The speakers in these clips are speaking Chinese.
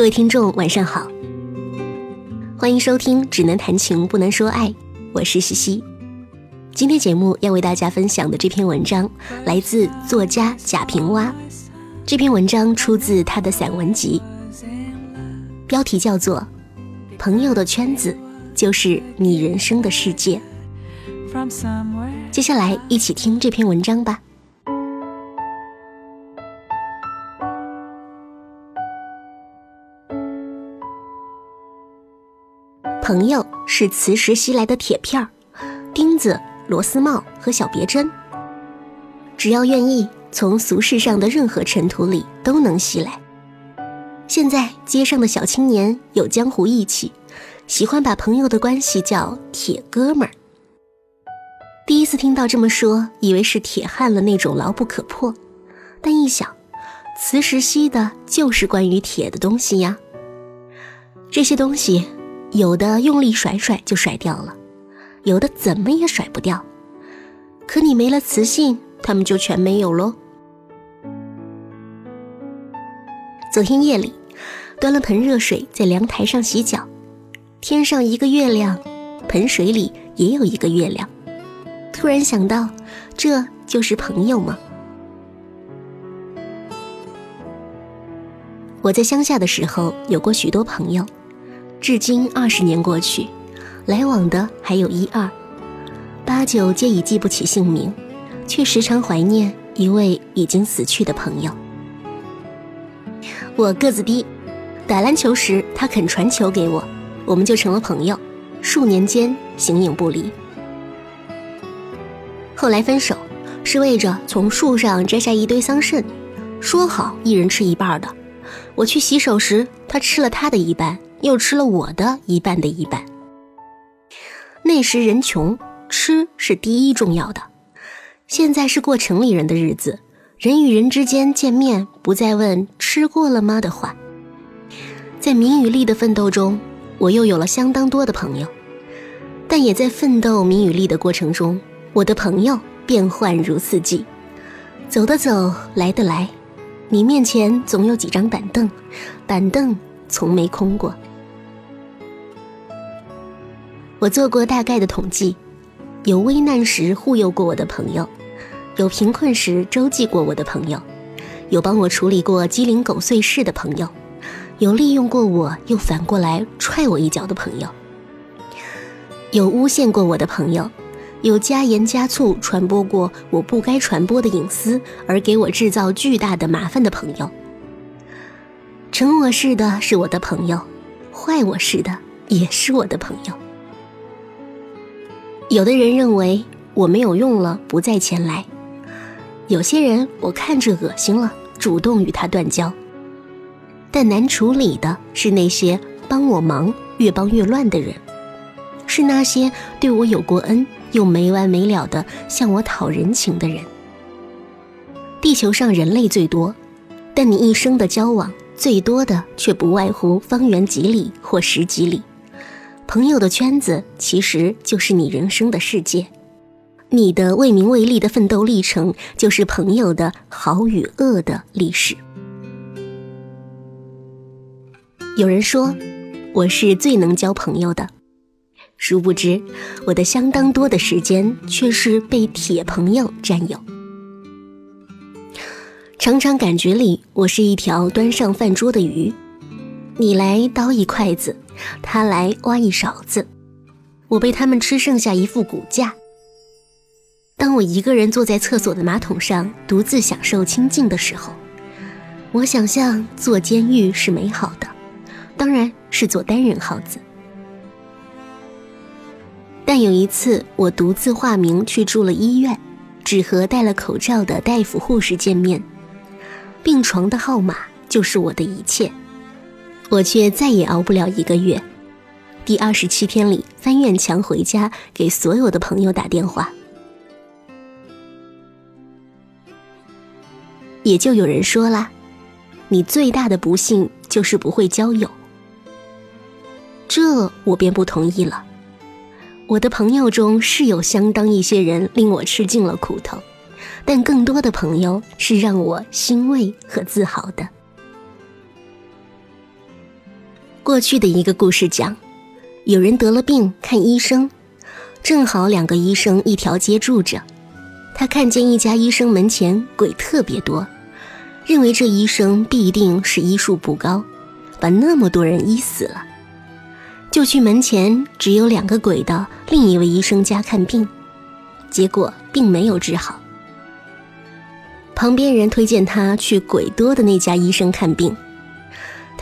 各位听众，晚上好，欢迎收听《只能谈情不能说爱》，我是西西。今天节目要为大家分享的这篇文章来自作家贾平凹，这篇文章出自他的散文集，标题叫做《朋友的圈子就是你人生的世界》。接下来一起听这篇文章吧。朋友是磁石吸来的铁片儿、钉子、螺丝帽和小别针，只要愿意，从俗世上的任何尘土里都能吸来。现在街上的小青年有江湖义气，喜欢把朋友的关系叫“铁哥们儿”。第一次听到这么说，以为是铁汉了那种牢不可破，但一想，磁石吸的就是关于铁的东西呀。这些东西。有的用力甩甩就甩掉了，有的怎么也甩不掉。可你没了磁性，他们就全没有喽。昨天夜里，端了盆热水在凉台上洗脚，天上一个月亮，盆水里也有一个月亮。突然想到，这就是朋友吗？我在乡下的时候，有过许多朋友。至今二十年过去，来往的还有一二，八九皆已记不起姓名，却时常怀念一位已经死去的朋友。我个子低，打篮球时他肯传球给我，我们就成了朋友，数年间形影不离。后来分手，是为着从树上摘下一堆桑葚，说好一人吃一半的。我去洗手时，他吃了他的一半。又吃了我的一半的一半。那时人穷，吃是第一重要的。现在是过城里人的日子，人与人之间见面不再问吃过了吗的话。在名与利的奋斗中，我又有了相当多的朋友，但也在奋斗名与利的过程中，我的朋友变幻如四季，走的走，来的来。你面前总有几张板凳，板凳从没空过。我做过大概的统计，有危难时护佑过我的朋友，有贫困时周济过我的朋友，有帮我处理过鸡零狗碎事的朋友，有利用过我又反过来踹我一脚的朋友，有诬陷过我的朋友，有加盐加醋传播过我不该传播的隐私而给我制造巨大的麻烦的朋友。成我事的是我的朋友，坏我事的也是我的朋友。有的人认为我没有用了，不再前来；有些人我看着恶心了，主动与他断交。但难处理的是那些帮我忙越帮越乱的人，是那些对我有过恩又没完没了的向我讨人情的人。地球上人类最多，但你一生的交往最多的却不外乎方圆几里或十几里。朋友的圈子其实就是你人生的世界，你的为名为利的奋斗历程就是朋友的好与恶的历史。有人说我是最能交朋友的，殊不知我的相当多的时间却是被铁朋友占有。常常感觉里我是一条端上饭桌的鱼，你来叨一筷子。他来挖一勺子，我被他们吃剩下一副骨架。当我一个人坐在厕所的马桶上，独自享受清静的时候，我想象坐监狱是美好的，当然是坐单人号子。但有一次，我独自化名去住了医院，只和戴了口罩的大夫、护士见面，病床的号码就是我的一切。我却再也熬不了一个月。第二十七天里，翻院墙回家，给所有的朋友打电话。也就有人说啦：“你最大的不幸就是不会交友。”这我便不同意了。我的朋友中是有相当一些人令我吃尽了苦头，但更多的朋友是让我欣慰和自豪的。过去的一个故事讲，有人得了病，看医生，正好两个医生一条街住着。他看见一家医生门前鬼特别多，认为这医生必定是医术不高，把那么多人医死了，就去门前只有两个鬼的另一位医生家看病，结果并没有治好。旁边人推荐他去鬼多的那家医生看病。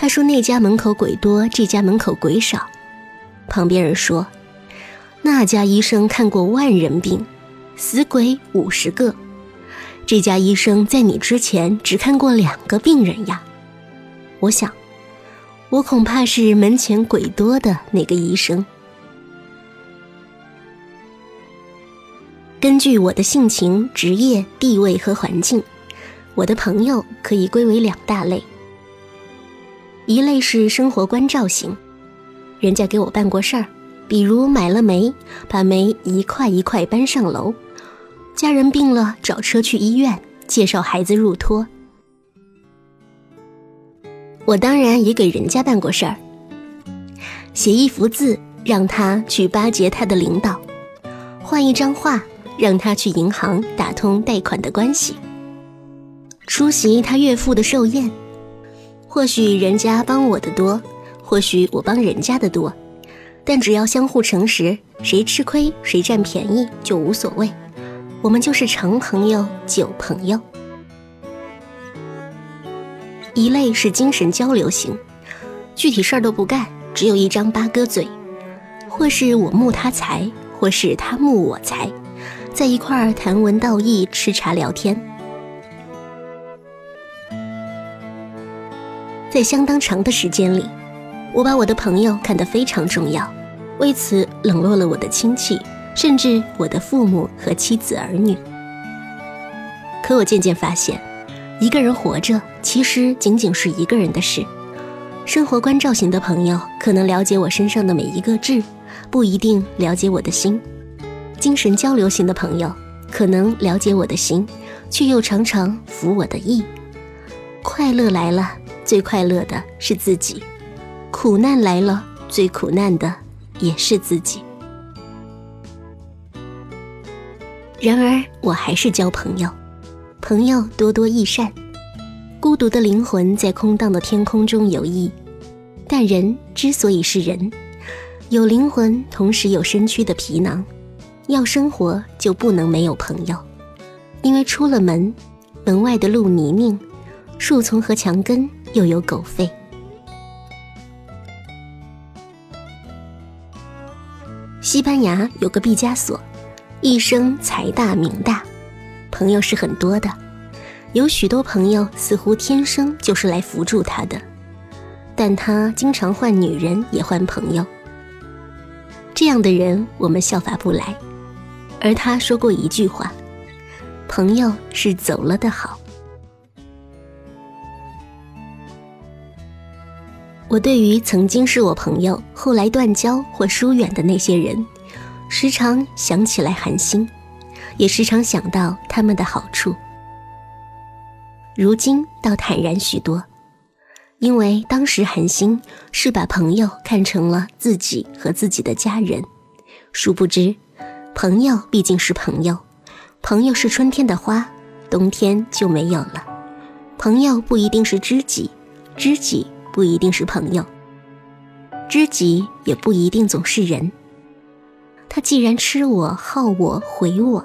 他说：“那家门口鬼多，这家门口鬼少。”旁边人说：“那家医生看过万人病，死鬼五十个。这家医生在你之前只看过两个病人呀。”我想，我恐怕是门前鬼多的那个医生。根据我的性情、职业、地位和环境，我的朋友可以归为两大类。一类是生活关照型，人家给我办过事儿，比如买了煤，把煤一块一块搬上楼；家人病了，找车去医院；介绍孩子入托。我当然也给人家办过事儿，写一幅字让他去巴结他的领导，画一张画让他去银行打通贷款的关系，出席他岳父的寿宴。或许人家帮我的多，或许我帮人家的多，但只要相互诚实，谁吃亏谁占便宜就无所谓。我们就是长朋友、久朋友。一类是精神交流型，具体事儿都不干，只有一张八哥嘴，或是我慕他才，或是他慕我才，在一块儿谈文道义、吃茶聊天。在相当长的时间里，我把我的朋友看得非常重要，为此冷落了我的亲戚，甚至我的父母和妻子儿女。可我渐渐发现，一个人活着其实仅仅是一个人的事。生活关照型的朋友可能了解我身上的每一个痣，不一定了解我的心；精神交流型的朋友可能了解我的心，却又常常服我的意。快乐来了。最快乐的是自己，苦难来了，最苦难的也是自己。然而，我还是交朋友，朋友多多益善。孤独的灵魂在空荡的天空中游弋，但人之所以是人，有灵魂，同时有身躯的皮囊，要生活就不能没有朋友，因为出了门，门外的路泥泞，树丛和墙根。又有狗吠。西班牙有个毕加索，一生财大名大，朋友是很多的，有许多朋友似乎天生就是来扶助他的，但他经常换女人也换朋友。这样的人我们效法不来，而他说过一句话：“朋友是走了的好。”我对于曾经是我朋友，后来断交或疏远的那些人，时常想起来寒心，也时常想到他们的好处。如今倒坦然许多，因为当时寒心是把朋友看成了自己和自己的家人，殊不知，朋友毕竟是朋友，朋友是春天的花，冬天就没有了。朋友不一定是知己，知己。不一定是朋友，知己也不一定总是人。他既然吃我、好我、毁我，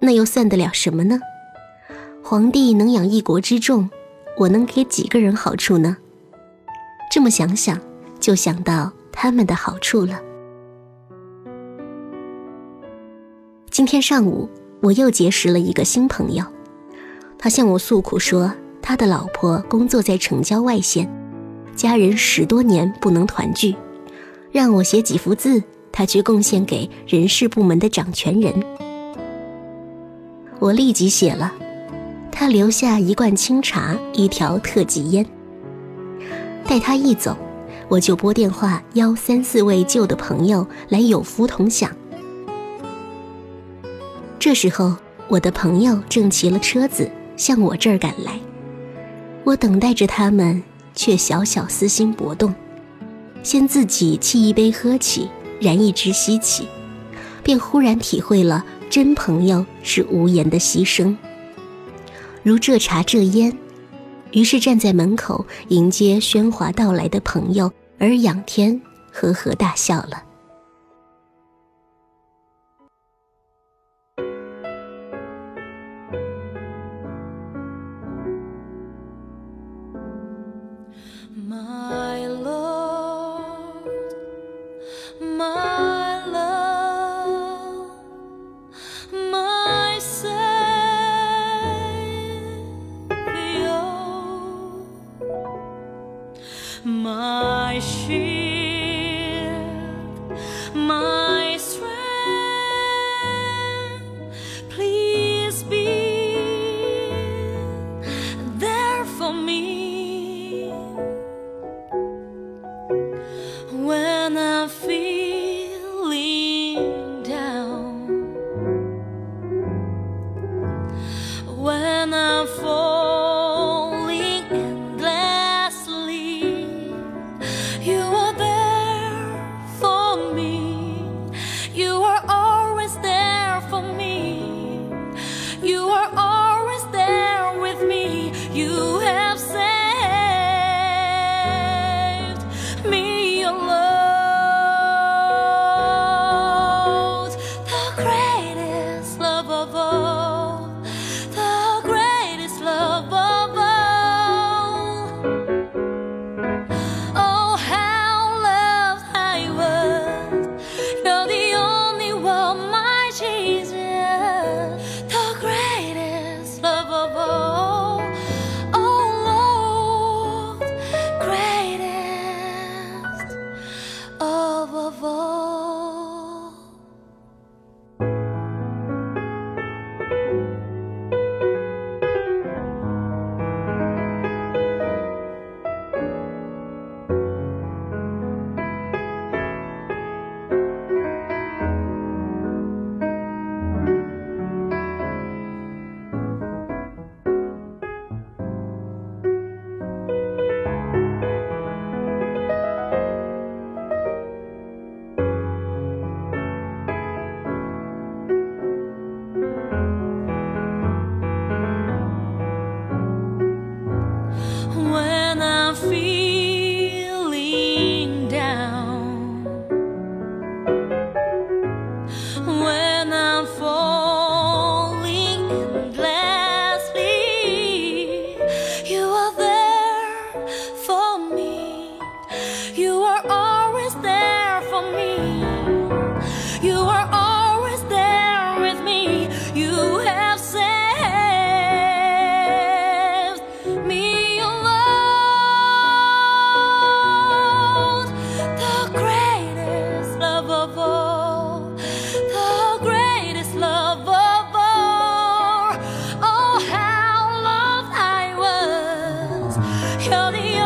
那又算得了什么呢？皇帝能养一国之众，我能给几个人好处呢？这么想想，就想到他们的好处了。今天上午，我又结识了一个新朋友，他向我诉苦说，他的老婆工作在城郊外县。家人十多年不能团聚，让我写几幅字，他却贡献给人事部门的掌权人。我立即写了，他留下一罐清茶，一条特级烟。待他一走，我就拨电话邀三四位旧的朋友来有福同享。这时候，我的朋友正骑了车子向我这儿赶来，我等待着他们。却小小私心搏动，先自己沏一杯喝起，燃一支吸起，便忽然体会了真朋友是无言的牺牲。如这茶这烟，于是站在门口迎接喧哗到来的朋友，而仰天呵呵大笑了。feel county